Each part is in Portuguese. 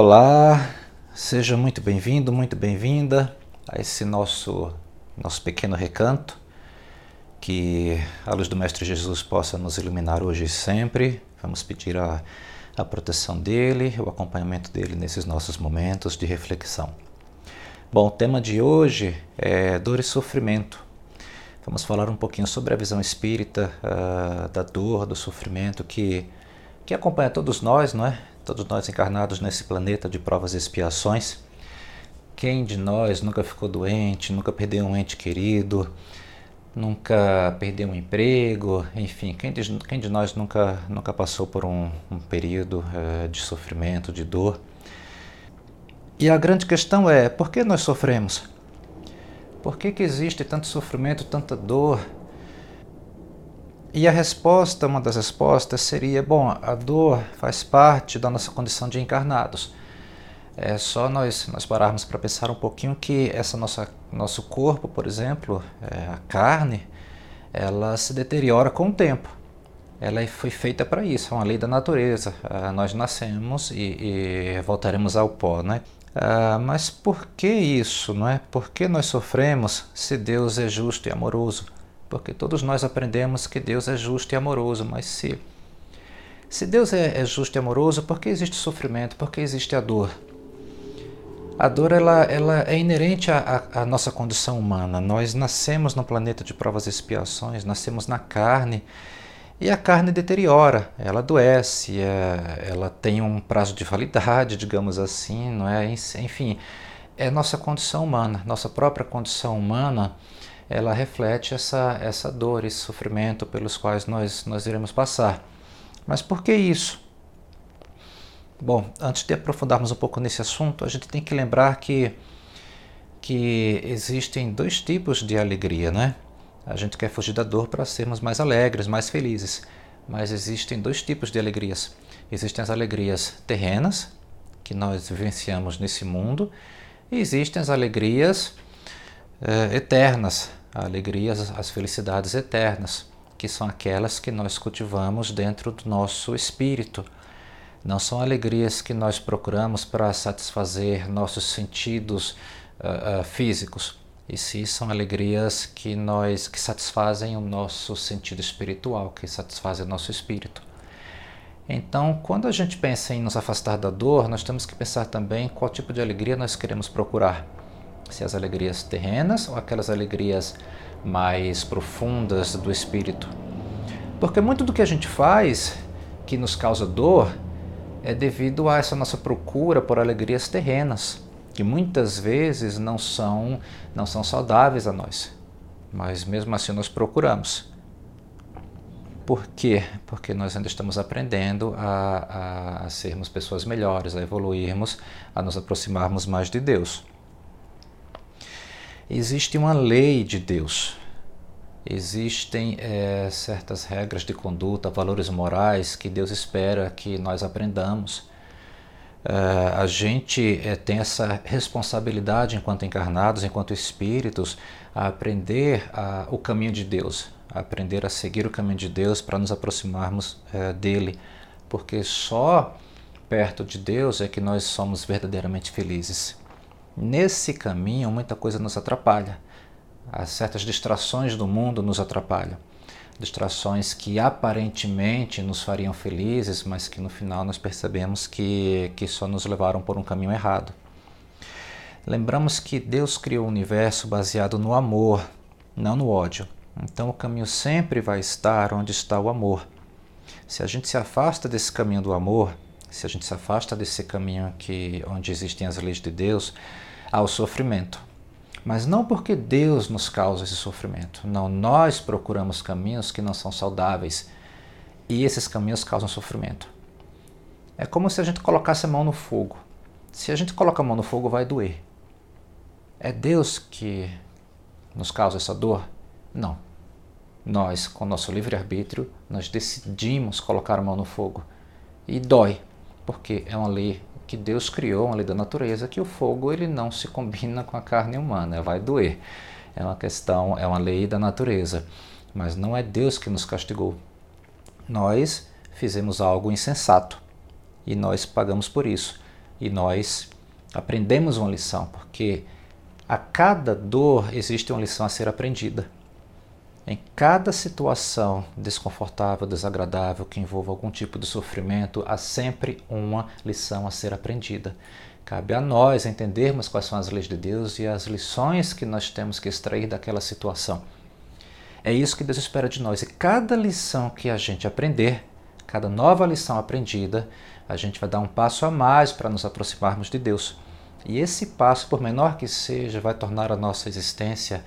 Olá, seja muito bem-vindo, muito bem-vinda a esse nosso, nosso pequeno recanto. Que a luz do Mestre Jesus possa nos iluminar hoje e sempre. Vamos pedir a, a proteção dele, o acompanhamento dele nesses nossos momentos de reflexão. Bom, o tema de hoje é dor e sofrimento. Vamos falar um pouquinho sobre a visão espírita uh, da dor, do sofrimento que, que acompanha todos nós, não é? Todos nós encarnados nesse planeta de provas e expiações. Quem de nós nunca ficou doente, nunca perdeu um ente querido, nunca perdeu um emprego, enfim, quem de, quem de nós nunca, nunca passou por um, um período é, de sofrimento, de dor? E a grande questão é: por que nós sofremos? Por que, que existe tanto sofrimento, tanta dor? E a resposta, uma das respostas seria: bom, a dor faz parte da nossa condição de encarnados. É só nós, nós pararmos para pensar um pouquinho que essa nossa nosso corpo, por exemplo, é, a carne, ela se deteriora com o tempo. Ela foi feita para isso, é uma lei da natureza. Ah, nós nascemos e, e, voltaremos ao pó, né? Ah, mas por que isso, não é? Por que nós sofremos se Deus é justo e amoroso? Porque todos nós aprendemos que Deus é justo e amoroso, mas se, se Deus é, é justo e amoroso, por que existe sofrimento? Por que existe a dor? A dor ela, ela é inerente à, à, nossa condição humana. Nós nascemos no planeta de provas e expiações, nascemos na carne e a carne deteriora, ela adoece, é, ela tem um prazo de validade, digamos assim, não é? Enfim, é nossa condição humana, nossa própria condição humana ela reflete essa, essa dor, esse sofrimento pelos quais nós, nós iremos passar. Mas por que isso? Bom, antes de aprofundarmos um pouco nesse assunto, a gente tem que lembrar que, que existem dois tipos de alegria, né? A gente quer fugir da dor para sermos mais alegres, mais felizes. Mas existem dois tipos de alegrias. Existem as alegrias terrenas, que nós vivenciamos nesse mundo, e existem as alegrias eh, eternas, a alegria, as felicidades eternas, que são aquelas que nós cultivamos dentro do nosso espírito. Não são alegrias que nós procuramos para satisfazer nossos sentidos uh, uh, físicos, e sim são alegrias que nós que satisfazem o nosso sentido espiritual, que satisfazem o nosso espírito. Então, quando a gente pensa em nos afastar da dor, nós temos que pensar também qual tipo de alegria nós queremos procurar se as alegrias terrenas ou aquelas alegrias mais profundas do espírito. Porque muito do que a gente faz que nos causa dor é devido a essa nossa procura por alegrias terrenas, que muitas vezes não são não são saudáveis a nós. Mas mesmo assim nós procuramos. Por quê? Porque nós ainda estamos aprendendo a, a, a sermos pessoas melhores, a evoluirmos, a nos aproximarmos mais de Deus existe uma lei de Deus. Existem é, certas regras de conduta, valores morais que Deus espera que nós aprendamos. É, a gente é, tem essa responsabilidade enquanto encarnados, enquanto espíritos, a aprender o caminho de Deus, a aprender a seguir o caminho de Deus para nos aproximarmos dele, porque só perto de Deus é que nós somos verdadeiramente felizes. Nesse caminho, muita coisa nos atrapalha. Há certas distrações do mundo nos atrapalham. Distrações que aparentemente nos fariam felizes, mas que no final nós percebemos que, que só nos levaram por um caminho errado. Lembramos que Deus criou o universo baseado no amor, não no ódio. Então o caminho sempre vai estar onde está o amor. Se a gente se afasta desse caminho do amor, se a gente se afasta desse caminho que onde existem as leis de Deus, ao sofrimento. Mas não porque Deus nos causa esse sofrimento. Não, nós procuramos caminhos que não são saudáveis e esses caminhos causam sofrimento. É como se a gente colocasse a mão no fogo. Se a gente coloca a mão no fogo, vai doer. É Deus que nos causa essa dor? Não. Nós, com nosso livre-arbítrio, nós decidimos colocar a mão no fogo. E dói, porque é uma lei que Deus criou, uma lei da natureza, que o fogo ele não se combina com a carne humana, vai doer. É uma questão, é uma lei da natureza, mas não é Deus que nos castigou. Nós fizemos algo insensato e nós pagamos por isso. e nós aprendemos uma lição, porque a cada dor existe uma lição a ser aprendida. Em cada situação desconfortável, desagradável, que envolva algum tipo de sofrimento, há sempre uma lição a ser aprendida. Cabe a nós entendermos quais são as leis de Deus e as lições que nós temos que extrair daquela situação. É isso que Deus espera de nós. E cada lição que a gente aprender, cada nova lição aprendida, a gente vai dar um passo a mais para nos aproximarmos de Deus. E esse passo, por menor que seja, vai tornar a nossa existência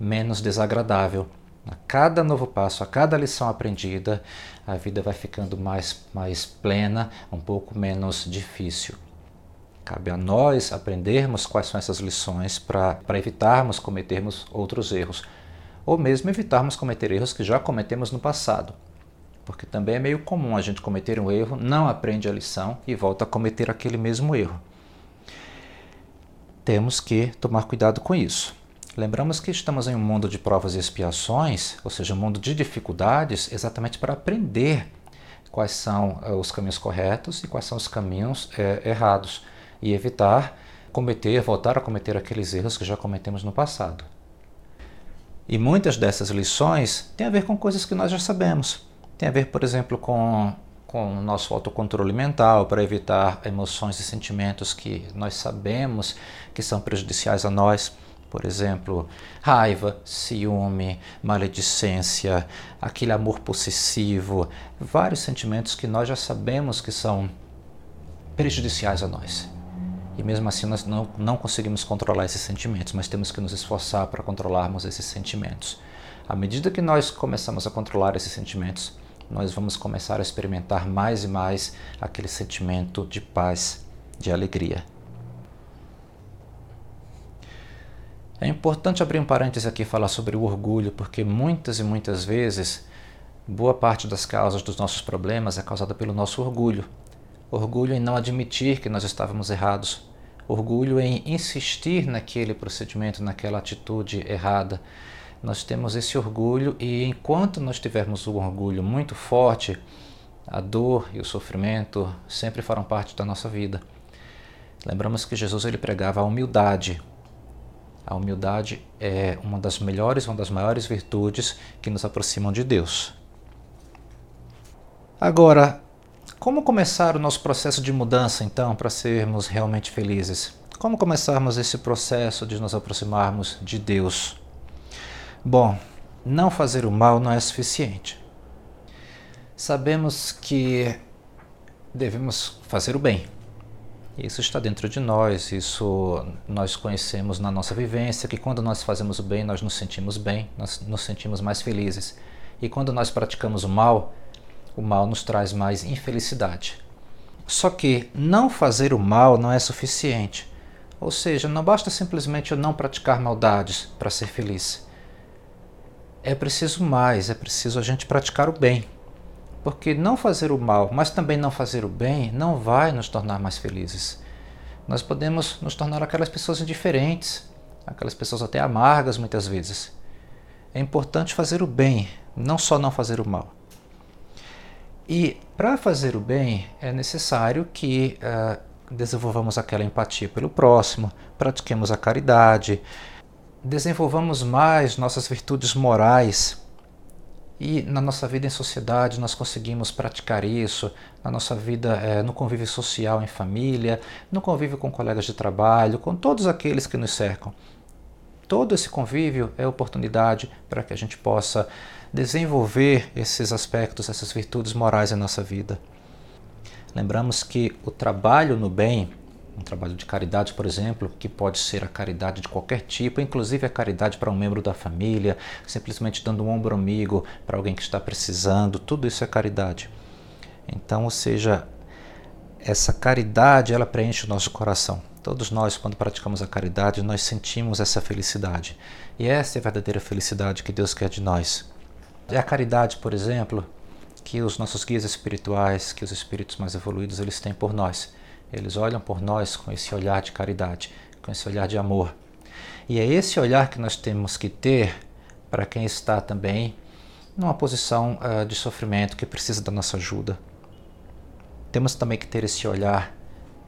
menos desagradável a cada novo passo, a cada lição aprendida, a vida vai ficando mais, mais plena, um pouco menos difícil. Cabe a nós aprendermos quais são essas lições para evitarmos cometermos outros erros, ou mesmo evitarmos cometer erros que já cometemos no passado. Porque também é meio comum a gente cometer um erro, não aprende a lição e volta a cometer aquele mesmo erro. Temos que tomar cuidado com isso. Lembramos que estamos em um mundo de provas e expiações, ou seja, um mundo de dificuldades, exatamente para aprender quais são uh, os caminhos corretos e quais são os caminhos uh, errados e evitar cometer, voltar a cometer aqueles erros que já cometemos no passado. E muitas dessas lições têm a ver com coisas que nós já sabemos. Tem a ver, por exemplo, com, com o nosso autocontrole mental para evitar emoções e sentimentos que nós sabemos que são prejudiciais a nós por exemplo, raiva, ciúme, maledicência, aquele amor possessivo, vários sentimentos que nós já sabemos que são prejudiciais a nós. E mesmo assim nós não, não conseguimos controlar esses sentimentos, mas temos que nos esforçar para controlarmos esses sentimentos. À medida que nós começamos a controlar esses sentimentos, nós vamos começar a experimentar mais e mais aquele sentimento de paz, de alegria. É importante abrir um parêntese aqui e falar sobre o orgulho, porque muitas e muitas vezes boa parte das causas dos nossos problemas é causada pelo nosso orgulho. Orgulho em não admitir que nós estávamos errados. Orgulho em insistir naquele procedimento, naquela atitude errada. Nós temos esse orgulho e enquanto nós tivermos o orgulho muito forte, a dor e o sofrimento sempre farão parte da nossa vida. Lembramos que Jesus ele pregava a humildade, a humildade é uma das melhores, uma das maiores virtudes que nos aproximam de Deus. Agora, como começar o nosso processo de mudança então para sermos realmente felizes? Como começarmos esse processo de nos aproximarmos de Deus? Bom, não fazer o mal não é suficiente. Sabemos que devemos fazer o bem. Isso está dentro de nós, isso nós conhecemos na nossa vivência, que quando nós fazemos o bem, nós nos sentimos bem, nós nos sentimos mais felizes. E quando nós praticamos o mal, o mal nos traz mais infelicidade. Só que não fazer o mal não é suficiente. Ou seja, não basta simplesmente eu não praticar maldades para ser feliz. É preciso mais, é preciso a gente praticar o bem. Porque não fazer o mal, mas também não fazer o bem, não vai nos tornar mais felizes. Nós podemos nos tornar aquelas pessoas indiferentes, aquelas pessoas até amargas muitas vezes. É importante fazer o bem, não só não fazer o mal. E para fazer o bem é necessário que uh, desenvolvamos aquela empatia pelo próximo, pratiquemos a caridade, desenvolvamos mais nossas virtudes morais e na nossa vida em sociedade nós conseguimos praticar isso, na nossa vida é, no convívio social em família, no convívio com colegas de trabalho, com todos aqueles que nos cercam. Todo esse convívio é oportunidade para que a gente possa desenvolver esses aspectos, essas virtudes morais em nossa vida. Lembramos que o trabalho no bem um trabalho de caridade, por exemplo, que pode ser a caridade de qualquer tipo, inclusive a caridade para um membro da família, simplesmente dando um ombro amigo para alguém que está precisando, tudo isso é caridade. Então, ou seja, essa caridade, ela preenche o nosso coração. Todos nós, quando praticamos a caridade, nós sentimos essa felicidade. E essa é a verdadeira felicidade que Deus quer de nós. É a caridade, por exemplo, que os nossos guias espirituais, que os espíritos mais evoluídos, eles têm por nós eles olham por nós com esse olhar de caridade, com esse olhar de amor. E é esse olhar que nós temos que ter para quem está também numa posição uh, de sofrimento que precisa da nossa ajuda. Temos também que ter esse olhar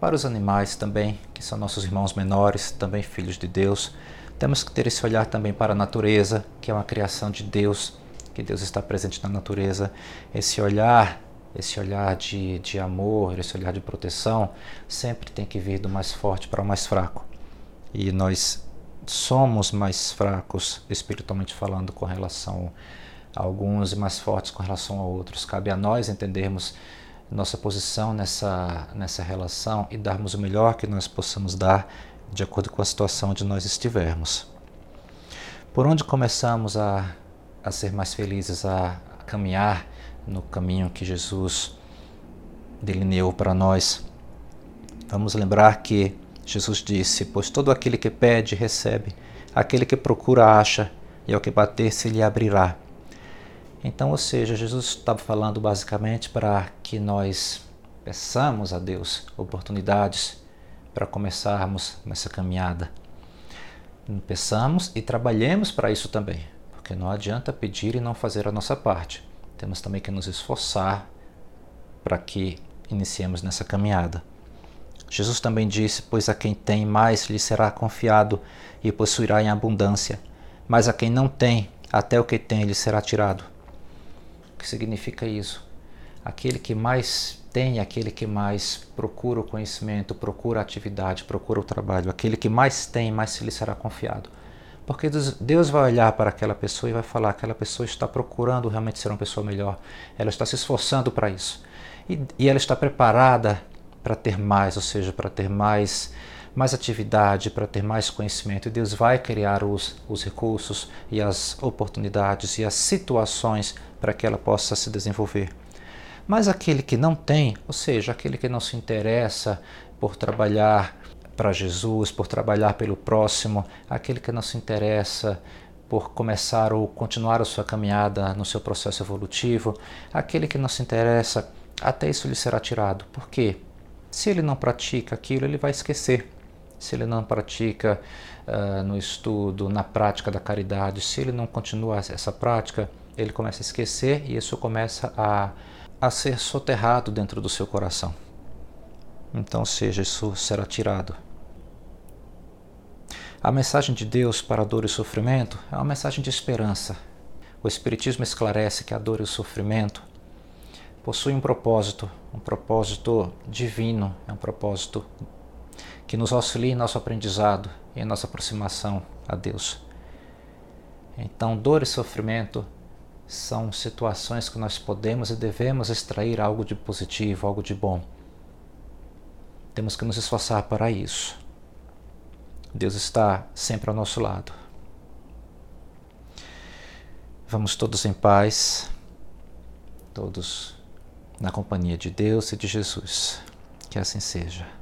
para os animais também, que são nossos irmãos menores, também filhos de Deus. Temos que ter esse olhar também para a natureza, que é uma criação de Deus, que Deus está presente na natureza. Esse olhar, esse olhar de, de amor, esse olhar de proteção, sempre tem que vir do mais forte para o mais fraco. E nós somos mais fracos, espiritualmente falando, com relação a alguns e mais fortes com relação a outros. Cabe a nós entendermos nossa posição nessa, nessa relação e darmos o melhor que nós possamos dar de acordo com a situação onde nós estivermos. Por onde começamos a, a ser mais felizes, a, a caminhar no caminho que Jesus delineou para nós? Vamos lembrar que Jesus disse: Pois todo aquele que pede, recebe, aquele que procura, acha, e ao que bater, se lhe abrirá. Então, ou seja, Jesus estava falando basicamente para que nós peçamos a Deus oportunidades para começarmos nessa caminhada. Peçamos e trabalhemos para isso também, porque não adianta pedir e não fazer a nossa parte. Temos também que nos esforçar para que iniciemos nessa caminhada. Jesus também disse: Pois a quem tem mais lhe será confiado e possuirá em abundância, mas a quem não tem, até o que tem lhe será tirado. O que significa isso? Aquele que mais tem, aquele que mais procura o conhecimento, procura a atividade, procura o trabalho, aquele que mais tem, mais lhe será confiado. Porque Deus vai olhar para aquela pessoa e vai falar: aquela pessoa está procurando realmente ser uma pessoa melhor, ela está se esforçando para isso. E, e ela está preparada para ter mais, ou seja, para ter mais mais atividade, para ter mais conhecimento. E Deus vai criar os, os recursos e as oportunidades e as situações para que ela possa se desenvolver. Mas aquele que não tem, ou seja, aquele que não se interessa por trabalhar para Jesus, por trabalhar pelo próximo, aquele que não se interessa por começar ou continuar a sua caminhada no seu processo evolutivo, aquele que não se interessa, até isso lhe será tirado. Por quê? Se ele não pratica aquilo, ele vai esquecer se ele não pratica uh, no estudo, na prática da caridade, se ele não continua essa prática, ele começa a esquecer e isso começa a, a ser soterrado dentro do seu coração. Então, seja, isso será tirado. A mensagem de Deus para a dor e sofrimento é uma mensagem de esperança. O Espiritismo esclarece que a dor e o sofrimento possuem um propósito, um propósito divino, é um propósito que nos auxilie em nosso aprendizado e em nossa aproximação a Deus. Então, dor e sofrimento são situações que nós podemos e devemos extrair algo de positivo, algo de bom. Temos que nos esforçar para isso. Deus está sempre ao nosso lado. Vamos todos em paz, todos na companhia de Deus e de Jesus. Que assim seja.